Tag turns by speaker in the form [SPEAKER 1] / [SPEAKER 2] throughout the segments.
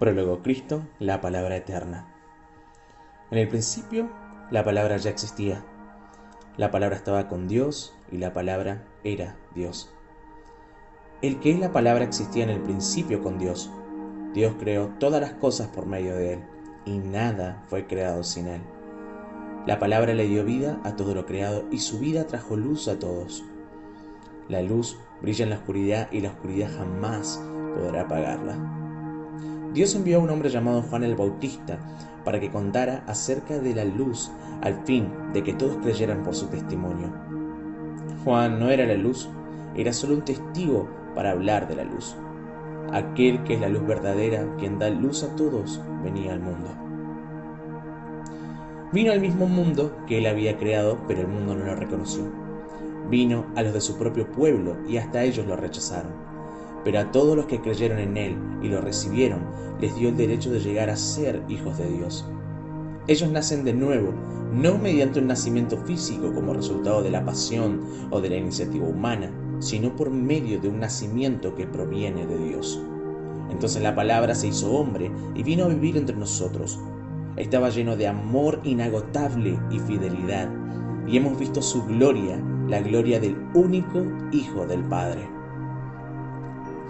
[SPEAKER 1] Prólogo Cristo, la palabra eterna. En el principio, la palabra ya existía. La palabra estaba con Dios y la palabra era Dios. El que es la palabra existía en el principio con Dios. Dios creó todas las cosas por medio de él y nada fue creado sin él. La palabra le dio vida a todo lo creado y su vida trajo luz a todos. La luz brilla en la oscuridad y la oscuridad jamás podrá apagarla. Dios envió a un hombre llamado Juan el Bautista para que contara acerca de la luz al fin de que todos creyeran por su testimonio. Juan no era la luz, era solo un testigo para hablar de la luz. Aquel que es la luz verdadera, quien da luz a todos, venía al mundo. Vino al mismo mundo que él había creado, pero el mundo no lo reconoció. Vino a los de su propio pueblo y hasta ellos lo rechazaron pero a todos los que creyeron en Él y lo recibieron, les dio el derecho de llegar a ser hijos de Dios. Ellos nacen de nuevo, no mediante un nacimiento físico como resultado de la pasión o de la iniciativa humana, sino por medio de un nacimiento que proviene de Dios. Entonces la palabra se hizo hombre y vino a vivir entre nosotros. Estaba lleno de amor inagotable y fidelidad, y hemos visto su gloria, la gloria del único Hijo del Padre.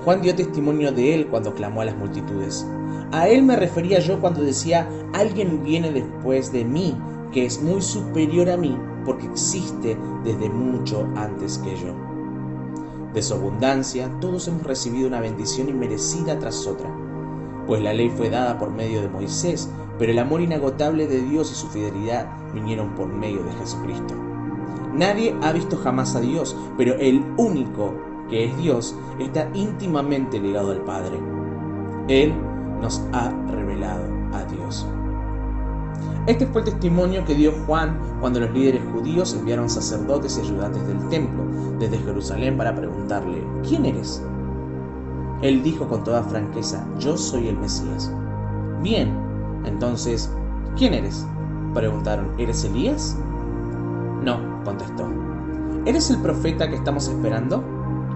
[SPEAKER 1] Juan dio testimonio de él cuando clamó a las multitudes. A él me refería yo cuando decía, alguien viene después de mí, que es muy superior a mí, porque existe desde mucho antes que yo. De su abundancia, todos hemos recibido una bendición inmerecida tras otra, pues la ley fue dada por medio de Moisés, pero el amor inagotable de Dios y su fidelidad vinieron por medio de Jesucristo. Nadie ha visto jamás a Dios, pero el único que es Dios, está íntimamente ligado al Padre. Él nos ha revelado a Dios. Este fue el testimonio que dio Juan cuando los líderes judíos enviaron sacerdotes y ayudantes del templo desde Jerusalén para preguntarle, ¿quién eres? Él dijo con toda franqueza, yo soy el Mesías. Bien, entonces, ¿quién eres? Preguntaron, ¿eres Elías? No, contestó. ¿Eres el profeta que estamos esperando?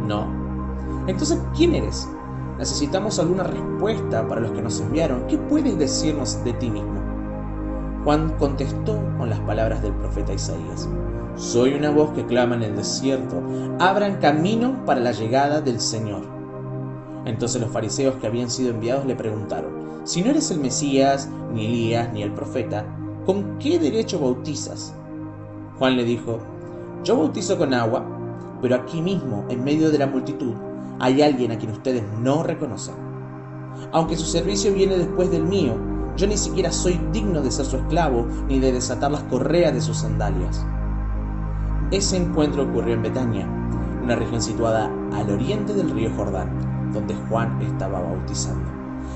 [SPEAKER 1] No. Entonces, ¿quién eres? Necesitamos alguna respuesta para los que nos enviaron. ¿Qué puedes decirnos de ti mismo? Juan contestó con las palabras del profeta Isaías. Soy una voz que clama en el desierto. Abran camino para la llegada del Señor. Entonces los fariseos que habían sido enviados le preguntaron, si no eres el Mesías, ni Elías, ni el profeta, ¿con qué derecho bautizas? Juan le dijo, yo bautizo con agua, pero aquí mismo, en medio de la multitud, hay alguien a quien ustedes no reconocen. Aunque su servicio viene después del mío, yo ni siquiera soy digno de ser su esclavo ni de desatar las correas de sus sandalias. Ese encuentro ocurrió en Betania, una región situada al oriente del río Jordán, donde Juan estaba bautizando.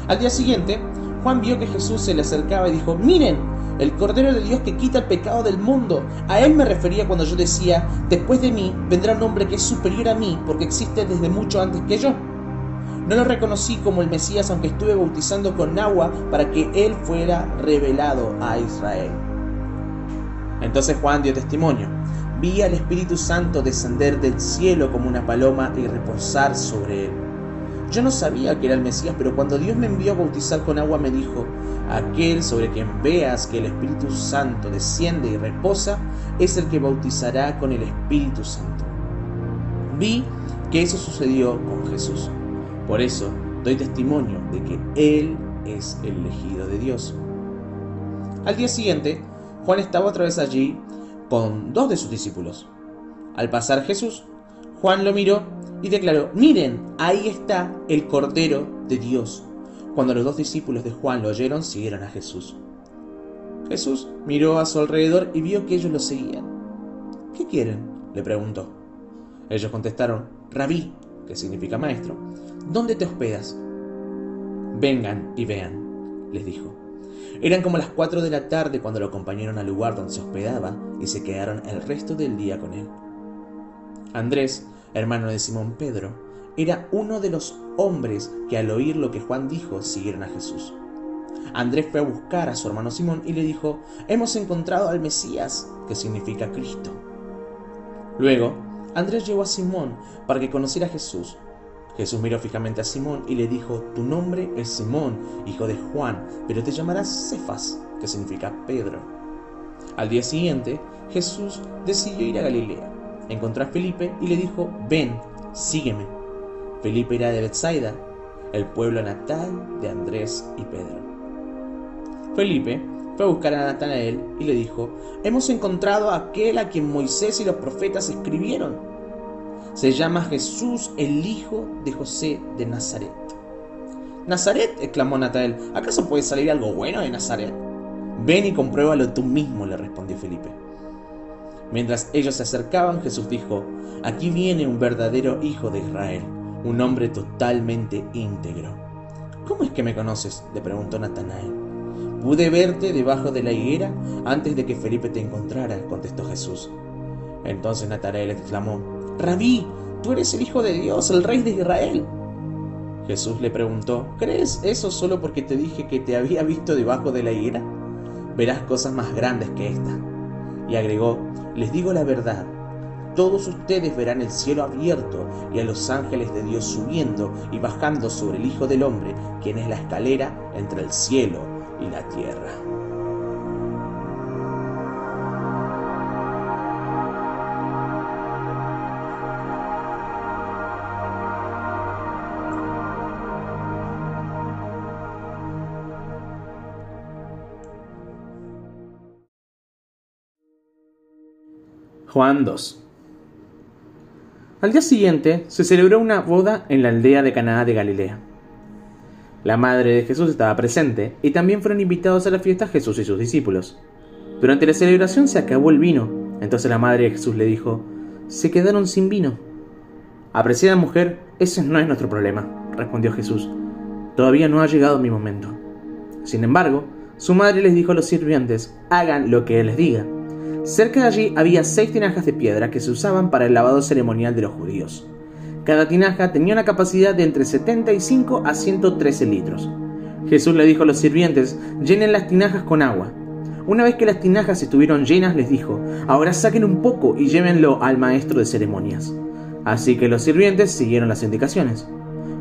[SPEAKER 1] Al día siguiente, Juan vio que Jesús se le acercaba y dijo, miren, el Cordero de Dios que quita el pecado del mundo. A él me refería cuando yo decía, después de mí vendrá un hombre que es superior a mí, porque existe desde mucho antes que yo. No lo reconocí como el Mesías, aunque estuve bautizando con agua para que él fuera revelado a Israel. Entonces Juan dio testimonio. Vi al Espíritu Santo descender del cielo como una paloma y reposar sobre él. Yo no sabía que era el Mesías, pero cuando Dios me envió a bautizar con agua me dijo, aquel sobre quien veas que el Espíritu Santo desciende y reposa, es el que bautizará con el Espíritu Santo. Vi que eso sucedió con Jesús. Por eso doy testimonio de que Él es el elegido de Dios. Al día siguiente, Juan estaba otra vez allí con dos de sus discípulos. Al pasar Jesús, Juan lo miró y declaró, miren, ahí está el Cordero de Dios. Cuando los dos discípulos de Juan lo oyeron, siguieron a Jesús. Jesús miró a su alrededor y vio que ellos lo seguían. ¿Qué quieren? le preguntó. Ellos contestaron, Rabí, que significa maestro, ¿dónde te hospedas? Vengan y vean, les dijo. Eran como las cuatro de la tarde cuando lo acompañaron al lugar donde se hospedaba y se quedaron el resto del día con él. Andrés hermano de Simón Pedro, era uno de los hombres que al oír lo que Juan dijo siguieron a Jesús. Andrés fue a buscar a su hermano Simón y le dijo, hemos encontrado al Mesías, que significa Cristo. Luego, Andrés llevó a Simón para que conociera a Jesús. Jesús miró fijamente a Simón y le dijo, Tu nombre es Simón, hijo de Juan, pero te llamarás Cefas, que significa Pedro. Al día siguiente, Jesús decidió ir a Galilea. Encontró a Felipe y le dijo, Ven, sígueme. Felipe era de Bethsaida, el pueblo natal de Andrés y Pedro. Felipe fue a buscar a Natanael y le dijo, Hemos encontrado a aquel a quien Moisés y los profetas escribieron. Se llama Jesús, el hijo de José de Nazaret. Nazaret, exclamó Natanael, ¿acaso puede salir algo bueno de Nazaret? Ven y compruébalo tú mismo, le respondió Felipe. Mientras ellos se acercaban, Jesús dijo, Aquí viene un verdadero hijo de Israel, un hombre totalmente íntegro. ¿Cómo es que me conoces? le preguntó Natanael. Pude verte debajo de la higuera antes de que Felipe te encontrara, contestó Jesús. Entonces Natanael exclamó, Rabí, tú eres el Hijo de Dios, el Rey de Israel. Jesús le preguntó, ¿crees eso solo porque te dije que te había visto debajo de la higuera? Verás cosas más grandes que esta. Y agregó, les digo la verdad, todos ustedes verán el cielo abierto y a los ángeles de Dios subiendo y bajando sobre el Hijo del Hombre, quien es la escalera entre el cielo y la tierra.
[SPEAKER 2] Juan 2 Al día siguiente se celebró una boda en la aldea de Caná de Galilea. La madre de Jesús estaba presente y también fueron invitados a la fiesta Jesús y sus discípulos. Durante la celebración se acabó el vino, entonces la madre de Jesús le dijo, se quedaron sin vino. Apreciada mujer, ese no es nuestro problema, respondió Jesús. Todavía no ha llegado mi momento. Sin embargo, su madre les dijo a los sirvientes, hagan lo que él les diga. Cerca de allí había seis tinajas de piedra que se usaban para el lavado ceremonial de los judíos. Cada tinaja tenía una capacidad de entre 75 a 113 litros. Jesús le dijo a los sirvientes, llenen las tinajas con agua. Una vez que las tinajas estuvieron llenas, les dijo, ahora saquen un poco y llévenlo al maestro de ceremonias. Así que los sirvientes siguieron las indicaciones.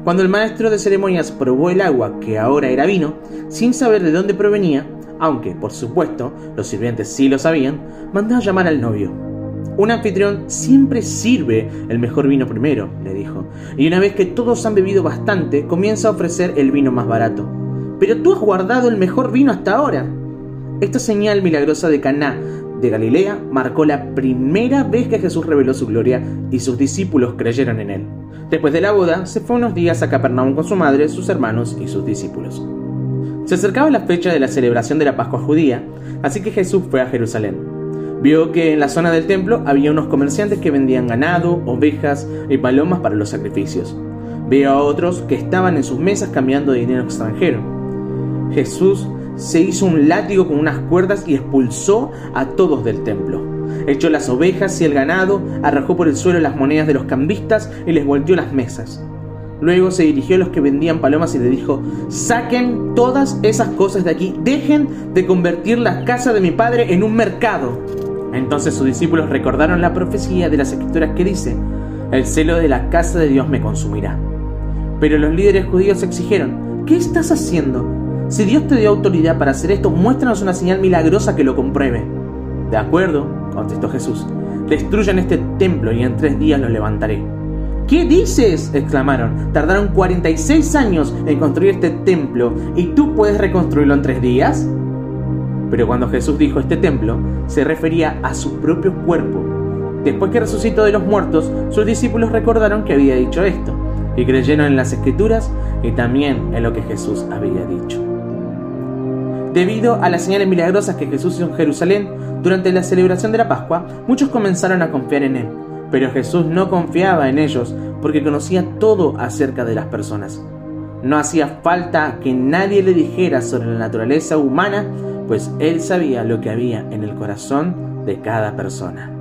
[SPEAKER 2] Cuando el maestro de ceremonias probó el agua, que ahora era vino, sin saber de dónde provenía, aunque, por supuesto, los sirvientes sí lo sabían, mandó a llamar al novio. Un anfitrión siempre sirve el mejor vino primero, le dijo, y una vez que todos han bebido bastante, comienza a ofrecer el vino más barato. Pero tú has guardado el mejor vino hasta ahora. Esta señal milagrosa de Caná de Galilea marcó la primera vez que Jesús reveló su gloria y sus discípulos creyeron en él. Después de la boda, se fue unos días a Capernaum con su madre, sus hermanos y sus discípulos. Se acercaba la fecha de la celebración de la Pascua judía, así que Jesús fue a Jerusalén. Vio que en la zona del templo había unos comerciantes que vendían ganado, ovejas y palomas para los sacrificios. Vio a otros que estaban en sus mesas cambiando dinero extranjero. Jesús se hizo un látigo con unas cuerdas y expulsó a todos del templo. Echó las ovejas y el ganado, arrojó por el suelo las monedas de los cambistas y les volteó las mesas. Luego se dirigió a los que vendían palomas y le dijo, saquen todas esas cosas de aquí, dejen de convertir la casa de mi padre en un mercado. Entonces sus discípulos recordaron la profecía de las escrituras que dice, el celo de la casa de Dios me consumirá. Pero los líderes judíos exigieron, ¿qué estás haciendo? Si Dios te dio autoridad para hacer esto, muéstranos una señal milagrosa que lo compruebe. De acuerdo, contestó Jesús, destruyan este templo y en tres días lo levantaré. ¿Qué dices? exclamaron. Tardaron 46 años en construir este templo y tú puedes reconstruirlo en tres días. Pero cuando Jesús dijo este templo, se refería a su propio cuerpo. Después que resucitó de los muertos, sus discípulos recordaron que había dicho esto, y creyeron en las escrituras y también en lo que Jesús había dicho. Debido a las señales milagrosas que Jesús hizo en Jerusalén durante la celebración de la Pascua, muchos comenzaron a confiar en Él, pero Jesús no confiaba en ellos porque conocía todo acerca de las personas. No hacía falta que nadie le dijera sobre la naturaleza humana pues él sabía lo que había en el corazón de cada persona.